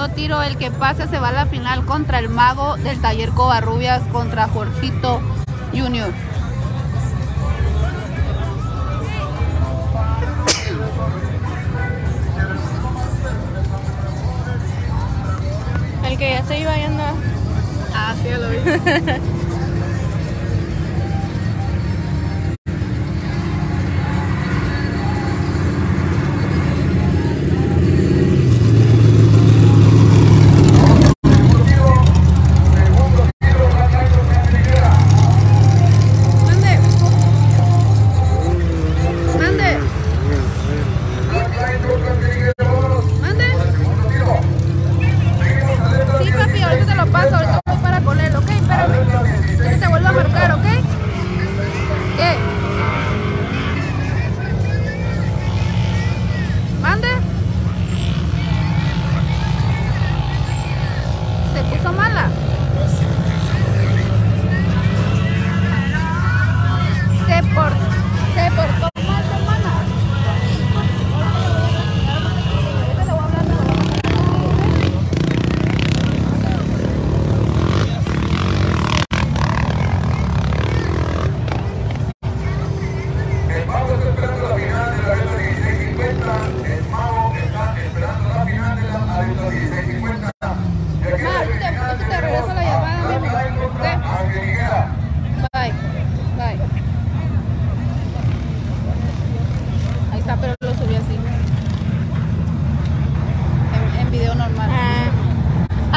Segundo tiro, el que pase se va a la final contra el mago del taller Covarrubias contra Jorgito Junior. El que ya se iba yendo. Ah, sí, lo vi.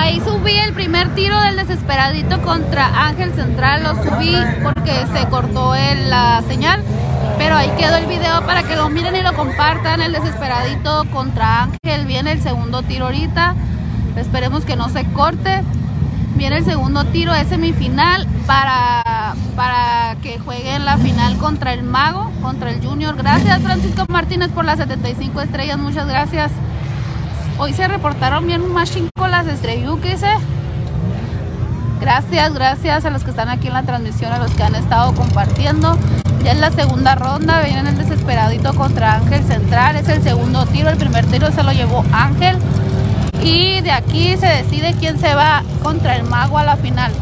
Ahí subí el primer tiro del desesperadito contra Ángel Central. Lo subí porque se cortó el- la señal. Pero ahí quedó el video para que lo miren y lo compartan. El desesperadito contra Ángel. Viene el segundo tiro ahorita. Esperemos que no se corte. Viene el segundo tiro, es semifinal para, para que jueguen la final contra el Mago, contra el Junior. Gracias Francisco Martínez por las 75 estrellas, muchas gracias. Hoy se reportaron bien más con las estrelluques, ¿eh? Gracias, gracias a los que están aquí en la transmisión, a los que han estado compartiendo. Ya es la segunda ronda, viene el desesperadito contra Ángel Central, es el segundo tiro, el primer tiro se lo llevó Ángel. Y de aquí se decide quién se va contra el mago a la final.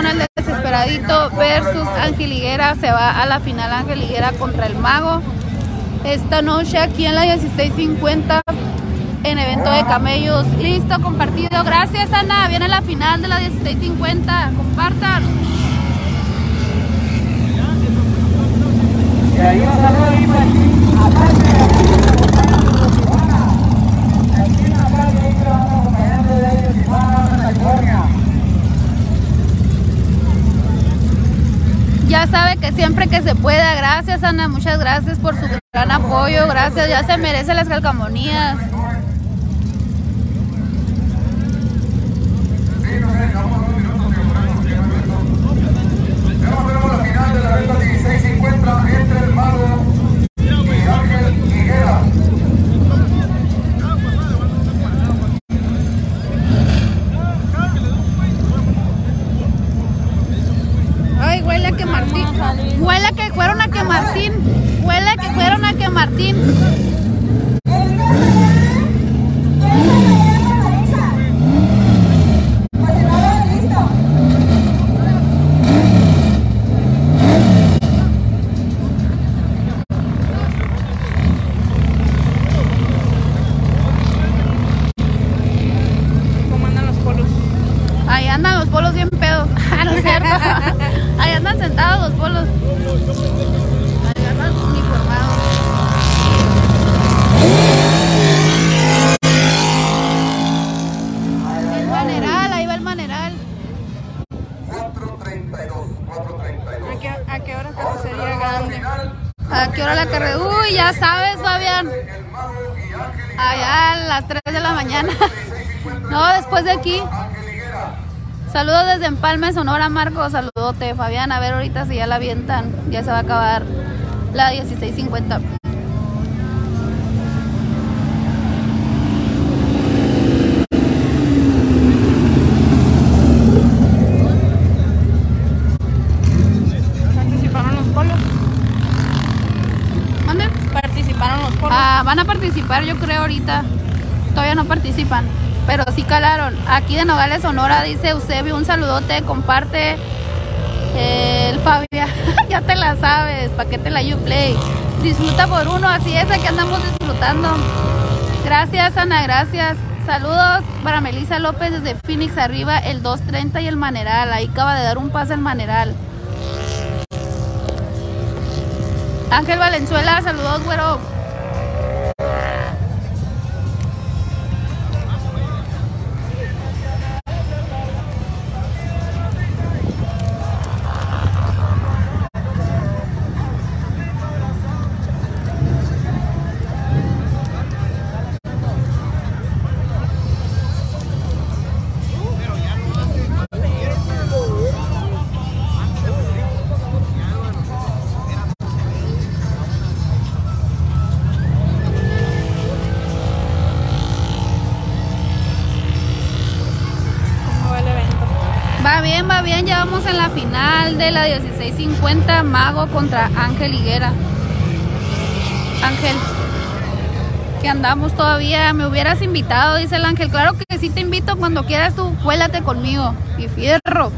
137 de reacción al desesperadito versus Ángel Higuera. Se va a la final Ángel Higuera contra el mago. Esta noche aquí en la 1650 en evento de camellos. Listo, compartido. Gracias Ana. Viene la final de la 1650. Compartan ahí va a salir ahí para aquí, aparte de aquí, aquí en la calle, ahí que vamos acompañando de ellos, Tijuana, California. Ya sabe que siempre que se pueda. Gracias Ana. Muchas gracias por su gran apoyo. Gracias. Ya se merece las calcamonías. Ya tenemos la final de la venta 1650 entre el mago y Ángel Higuera. Ay, huele a que Martín. Huele a que fueron a que Martín. Huele a que fueron a que Martín. ¿Cómo andan los polos? Ahí andan los polos bien pedos. Ah, no es cierto. Sentados los andan uniformados. El maneral, ahí va el maneral. 432, 432. ¿A qué, a qué hora que sería grande? ¿A qué hora la carrera? Uy, ya sabes, Fabián. Allá a las 3 de la mañana. No, después de aquí. Saludos desde Empalme, Sonora, Marco. Saludote, Fabián. A ver ahorita si ya la avientan. Ya se va a acabar la 1650. Participaron los polos. ¿Mande? Participaron los polos. Ah, van a participar, yo creo, ahorita. Todavía no participan, pero sí calaron. Aquí de Nogales, Sonora, dice Eusebio, un saludote, comparte. Eh, el Fabián, ya te la sabes, paquete la Uplay. Disfruta por uno, así es, aquí andamos disfrutando. Gracias, Ana, gracias. Saludos para Melissa López desde Phoenix arriba, el 230 y el Maneral. Ahí acaba de dar un pase el Maneral. Ángel Valenzuela, saludos, güero. Ya vamos en la final de la 1650 Mago contra Ángel Higuera. Ángel, que andamos todavía, me hubieras invitado, dice el Ángel. Claro que sí te invito cuando quieras tú, cuélate conmigo. Y fierro.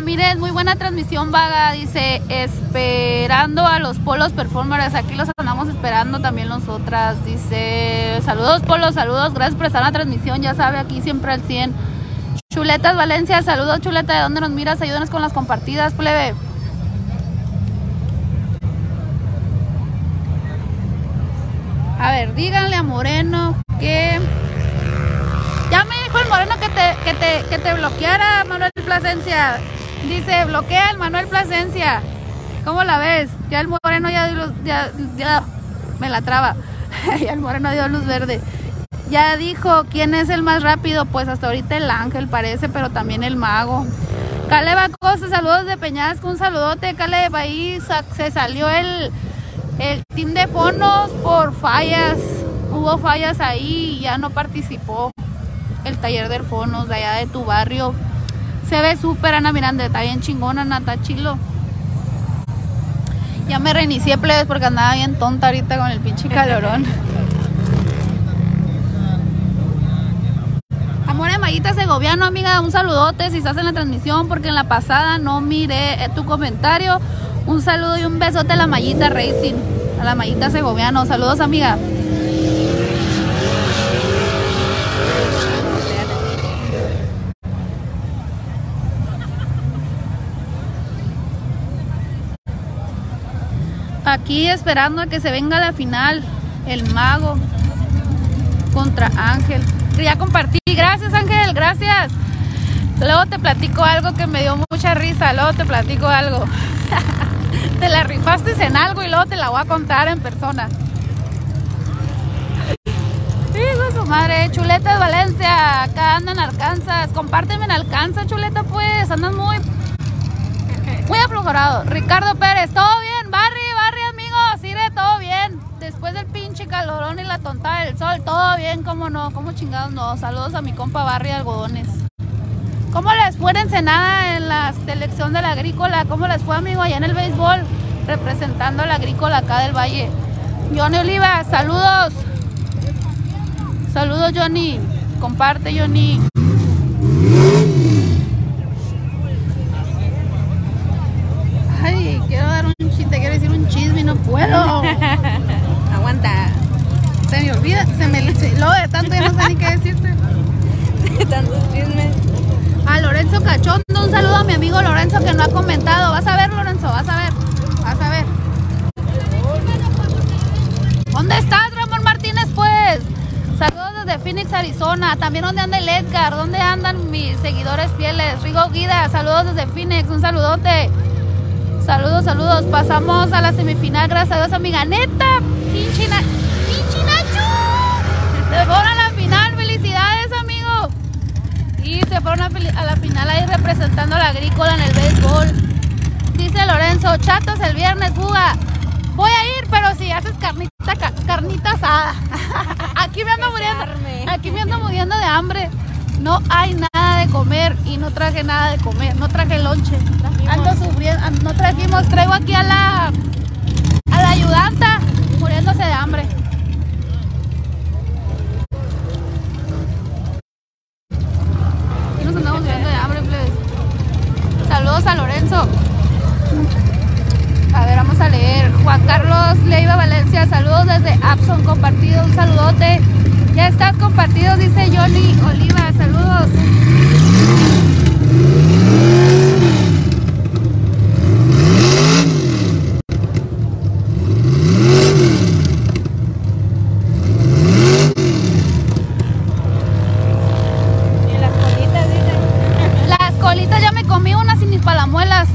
Ramírez, muy buena transmisión vaga. Dice, esperando a los polos performers. Aquí los andamos esperando también nosotras. Dice, saludos polos, saludos. Gracias por estar en la transmisión. Ya sabe, aquí siempre al 100. Chuletas Valencia, saludos Chuleta. ¿De dónde nos miras? Ayúdanos con las compartidas, plebe. A ver, díganle a Moreno que ya me dijo el Moreno que te, que te, que te bloqueara, Manuel Plasencia. Dice, bloquea el Manuel Plasencia. ¿Cómo la ves? Ya el moreno ya, dio luz- me la traba. ya el moreno dio luz verde. Ya dijo quién es el más rápido, pues hasta ahorita el ángel parece, pero también el mago. Caleb Acosta, saludos de Peñasco, un saludote, Caleb, ahí se salió el, el team de fonos por fallas, hubo fallas ahí y ya no participó el taller de fonos de allá de tu barrio. Se ve súper, Ana Miranda, está bien chingona, Ana, está chilo. Ya me reinicié, plebes, porque andaba bien tonta ahorita con el pinche calorón. Amor de Mayita Segoviano, amiga, un saludote si estás en la transmisión, porque en la pasada no miré eh, tu comentario. Un saludo y un besote a la Mayita Racing, a la Mayita Segoviano. Saludos, amiga. Aquí esperando a que se venga la final, el mago contra Ángel. Ya compartí. Gracias, Ángel, gracias. Luego te platico algo que me dio mucha risa. Luego te platico algo. te la rifaste en algo y luego te la voy a contar en persona. Hijo su madre, Chuleta de Valencia, acá ando en Arkansas. Compárteme en Arkansas, Chuleta, pues. Andas muy, muy aflojorado. Ricardo Pérez, ¿todo bien? Amigos. Sire, todo bien. Después del pinche calorón y la tontada del sol, todo bien, cómo no, cómo chingados no. Saludos a mi compa Barry Algodones. ¿Cómo les fue en Ensenada en la selección de la agrícola? ¿Cómo les fue, amigo, allá en el béisbol? Representando a la agrícola acá del Valle. Johnny Oliva, saludos. Saludos, Johnny. Comparte, Johnny. Ay, quiero dar un chiste, quiero decir un chisme y no puedo. Aguanta. Se me olvida, se me luego de tanto ya no sé ni qué decirte. Tantos chismes. A Lorenzo Cachondo, un saludo a mi amigo Lorenzo que no ha comentado. Vas a ver, Lorenzo, vas a ver. Vas a ver. ¿Dónde estás, Ramón Martínez, pues? Saludos desde Phoenix, Arizona. También, ¿dónde anda el Edgar? ¿Dónde andan mis seguidores fieles? Rigo Guida, saludos desde Phoenix, un saludote. Saludos, saludos. Pasamos a la semifinal, gracias a Dios, amiga. Neta. Se fueron a la final, felicidades, amigo. Y se fueron a, la final ahí representando a la agrícola en el béisbol. Dice Lorenzo, chatos el viernes, buga. Voy a ir, pero si haces carnita, ca- carnita asada. aquí me ando muriendo. Aquí me ando muriendo de hambre. No hay nada de comer y no traje nada de comer. No traje lonche. Ando sufriendo. No trajimos. Traigo aquí a la a la ayudanta muriéndose de hambre. Saludos a Lorenzo. A ver, vamos a leer. Juan Carlos Leiva Valencia, saludos desde Abson, compartido, un saludote. Ya estás compartido, dice Johnny Oliva, saludos. Y las colitas, dicen. Las colitas ya me comí unas sin mis palamuelas.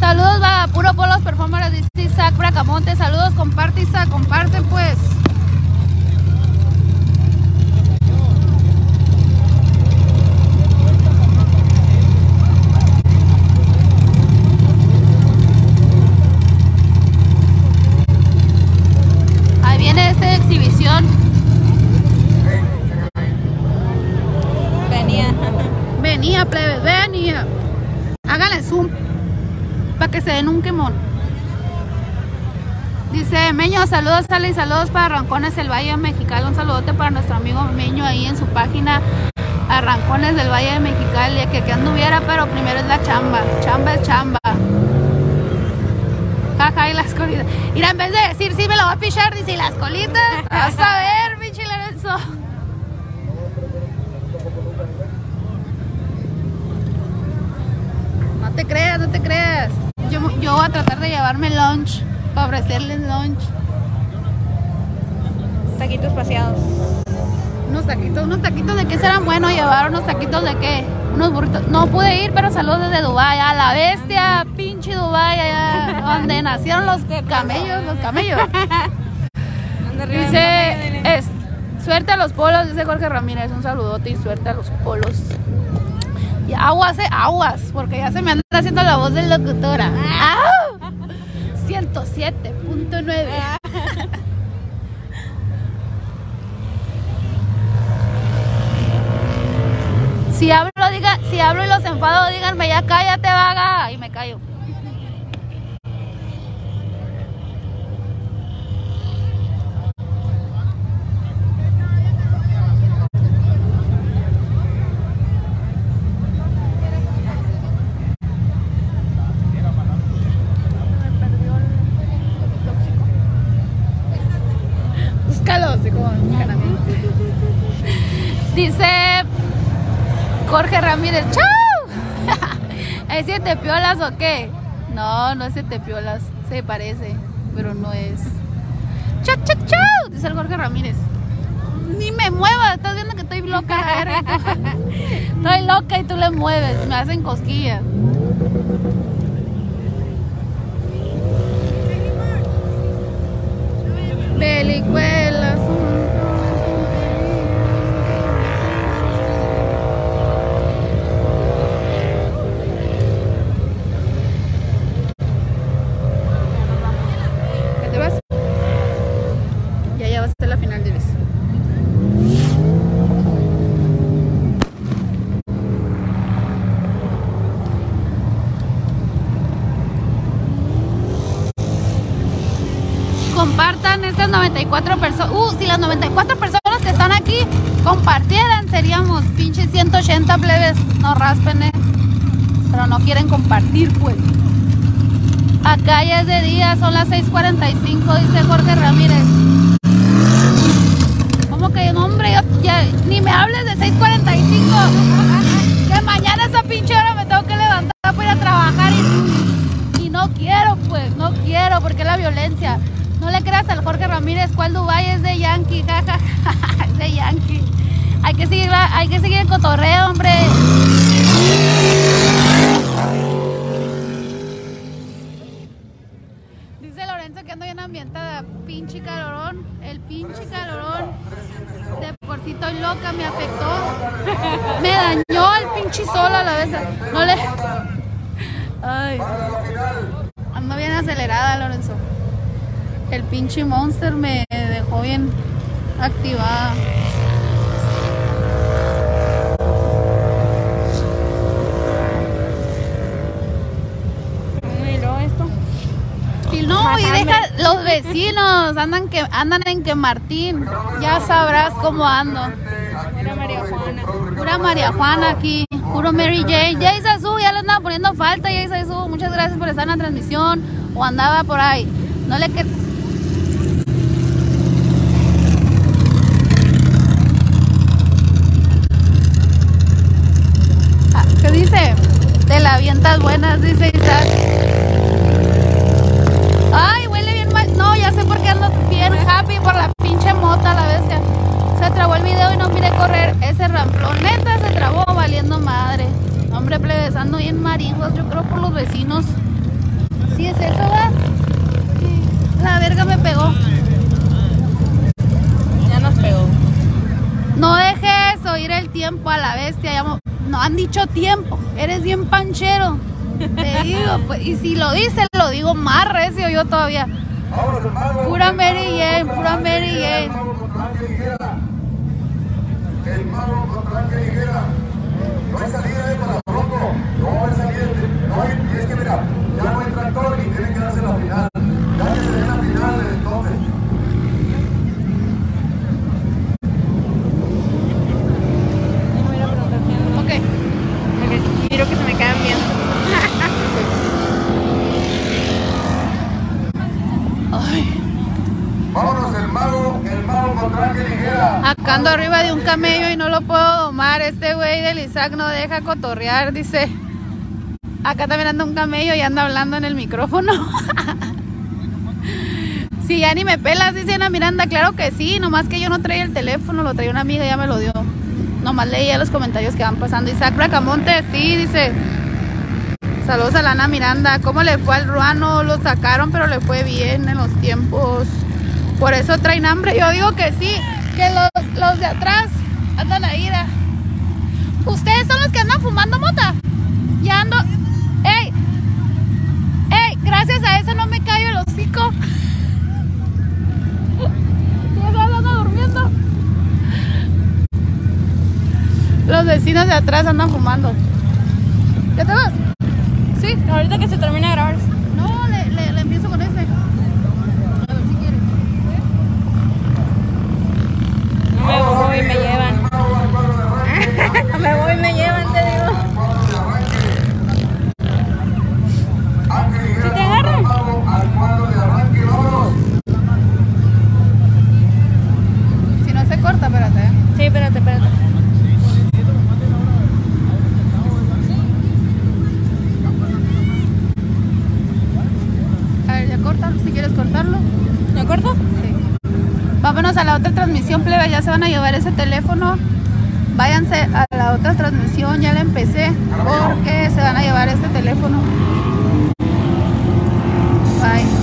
Saludos, va, puro polos performers, dice Isaac Bracamonte. Saludos, comparte Isaac, comparte pues. Ahí viene esta exhibición. Venía. Venía, plebes, venía. Háganle zoom para que se den un quemón. Dice Meño, saludos, Ale, y saludos para Rancones del Valle Mexicali. Un saludote para nuestro amigo Meño ahí en su página Arrancones del Valle de Mexicali. Que que anduviera, pero primero es la chamba. Chamba es chamba. Jaja, y las colitas. Mira, en vez de decir sí me lo va a pichar, dice "¿Y las colitas. Vas a ver, pinche Lorenzo. No te creas, no te creas. Yo, yo voy a tratar de llevarme lunch para ofrecerles lunch. Taquitos paseados. Unos taquitos, unos taquitos de qué serán buenos llevar, unos taquitos de qué, unos burritos. No pude ir, pero saludos desde Dubai, a la bestia, pinche Dubai, allá donde nacieron los camellos, los camellos. Dice, es, suerte a los polos, dice Jorge Ramírez, un saludote y suerte a los polos. Y aguas, aguas, porque ya se me anda haciendo la voz de locutora. ¡Au! 107.9. Si hablo, diga, si hablo y los enfado, díganme ya cállate, vaga. Y me callo. Búscalo, así como me buscan a mí. Dice Jorge Ramírez, ¡chau! ¿Es siete piolas o qué? No, no es siete piolas, se parece, pero no es. ¡Chau, chau, chau! Dice el Jorge Ramírez. Ni me muevas, estás viendo que estoy loca. Estoy loca y tú le mueves, me hacen cosquillas. Pelicuelas. ¿Qué te vas? Ya, ya va a ser la final, diles. compartan estas 94 personas. Uh, si las 94 personas que están aquí compartieran, seríamos pinches 180 plebes. No raspen, eh. Pero no quieren compartir, pues. Acá ya es de día, son las 6:45, dice Jorge Ramírez. ¿Cómo que no, hombre? Yo ya, ni me hables de 6:45. Que mañana a esa pinche hora me tengo que levantar para ir a trabajar y y no quiero, pues, no quiero, porque la violencia. No le creas al Jorge Ramírez, ¿cuál Dubai es de Yankee? jaja, es de Yankee. Hay que seguir, hay que seguir el cotorreo, hombre. Dice Lorenzo que ando bien ambientada, pinche calorón, el pinche calorón. De por sí loca, me afectó. Me dañó el pinche sol a la vez. No le. Ay. Ando bien acelerada, Lorenzo. El pinche monster me dejó bien activada. Y luego esto. Y no, y deja, los vecinos andan que andan en que Martín. Ya sabrás cómo ando. Era María Juana. Pura María Juana aquí, puro Mary Jane. Jay Sasu, ya le andaba poniendo falta, Jay Sasu. Muchas gracias por estar en la transmisión. O andaba por ahí. No le que. Ah, ¿Qué dice? Te la avientas buenas, dice Isaac. Ay, huele bien mal. No, ya sé por qué ando bien happy por la pinche mota, la bestia. Se trabó el video y no mire correr ese ramplón. Neta, se trabó valiendo madre. Hombre, plebes, ando bien maringos, yo creo por los vecinos. ¿Sí es eso, va? Sí. La verga me pegó. Ya nos pegó. No dejes oír el tiempo a la bestia. ya no han dicho tiempo. Eres bien panchero. Te digo, pues, y si lo dice, lo digo más recio yo todavía. Pura Mary Jane, pura Mary El Jane. El mago contra Ángel Higuera. No hay salida eh, para pronto. No hay salida. No hay, y es que mira, ya no hay tractor y tienen que darse la final. Ya que se den la final desde entonces. Ya me voy a ir a preguntar quién no. Ok. Porque quiero que se me quedan bien. Vámonos, el mago, el mago contra Ángel Higuera. Acá ando arriba de un camello y no lo puedo güey del Isaac no deja cotorrear, dice. Acá también anda un camello y anda hablando en el micrófono. Si ya ni me pelas, dice Ana Miranda, claro que sí, nomás que yo no traía el teléfono, lo traía una amiga ya me lo dio. Nomás leía los comentarios que van pasando. Isaac Bracamonte, sí, dice. Saludos a la Ana Miranda. ¿Cómo le fue al ruano? Lo sacaron, pero le fue bien en los tiempos. Por eso traen hambre. Yo digo que sí, que los, los de atrás andan ahí. da. Ustedes son los que andan fumando mota. Ya ando. ¡Ey! ¡Ey! Gracias a eso no me callo el hocico. Ya se durmiendo. Los vecinos de atrás andan fumando. ¿Ya te vas? Sí. Ahorita que se termine de grabar. No, le, le, le empiezo con ese. A ver si quiere. No me voy, me llevan. Me voy, me llevan, te digo. ¿Sí te agarran? Si no se corta, espérate. ¿eh? Sí, espérate, espérate. A ver, ya corta, si quieres cortarlo. ¿Me corto? Sí. Vámonos a la otra transmisión, plebe. Ya se van a llevar ese teléfono váyanse a la otra transmisión, ya la empecé, porque se van a llevar este teléfono. Bye.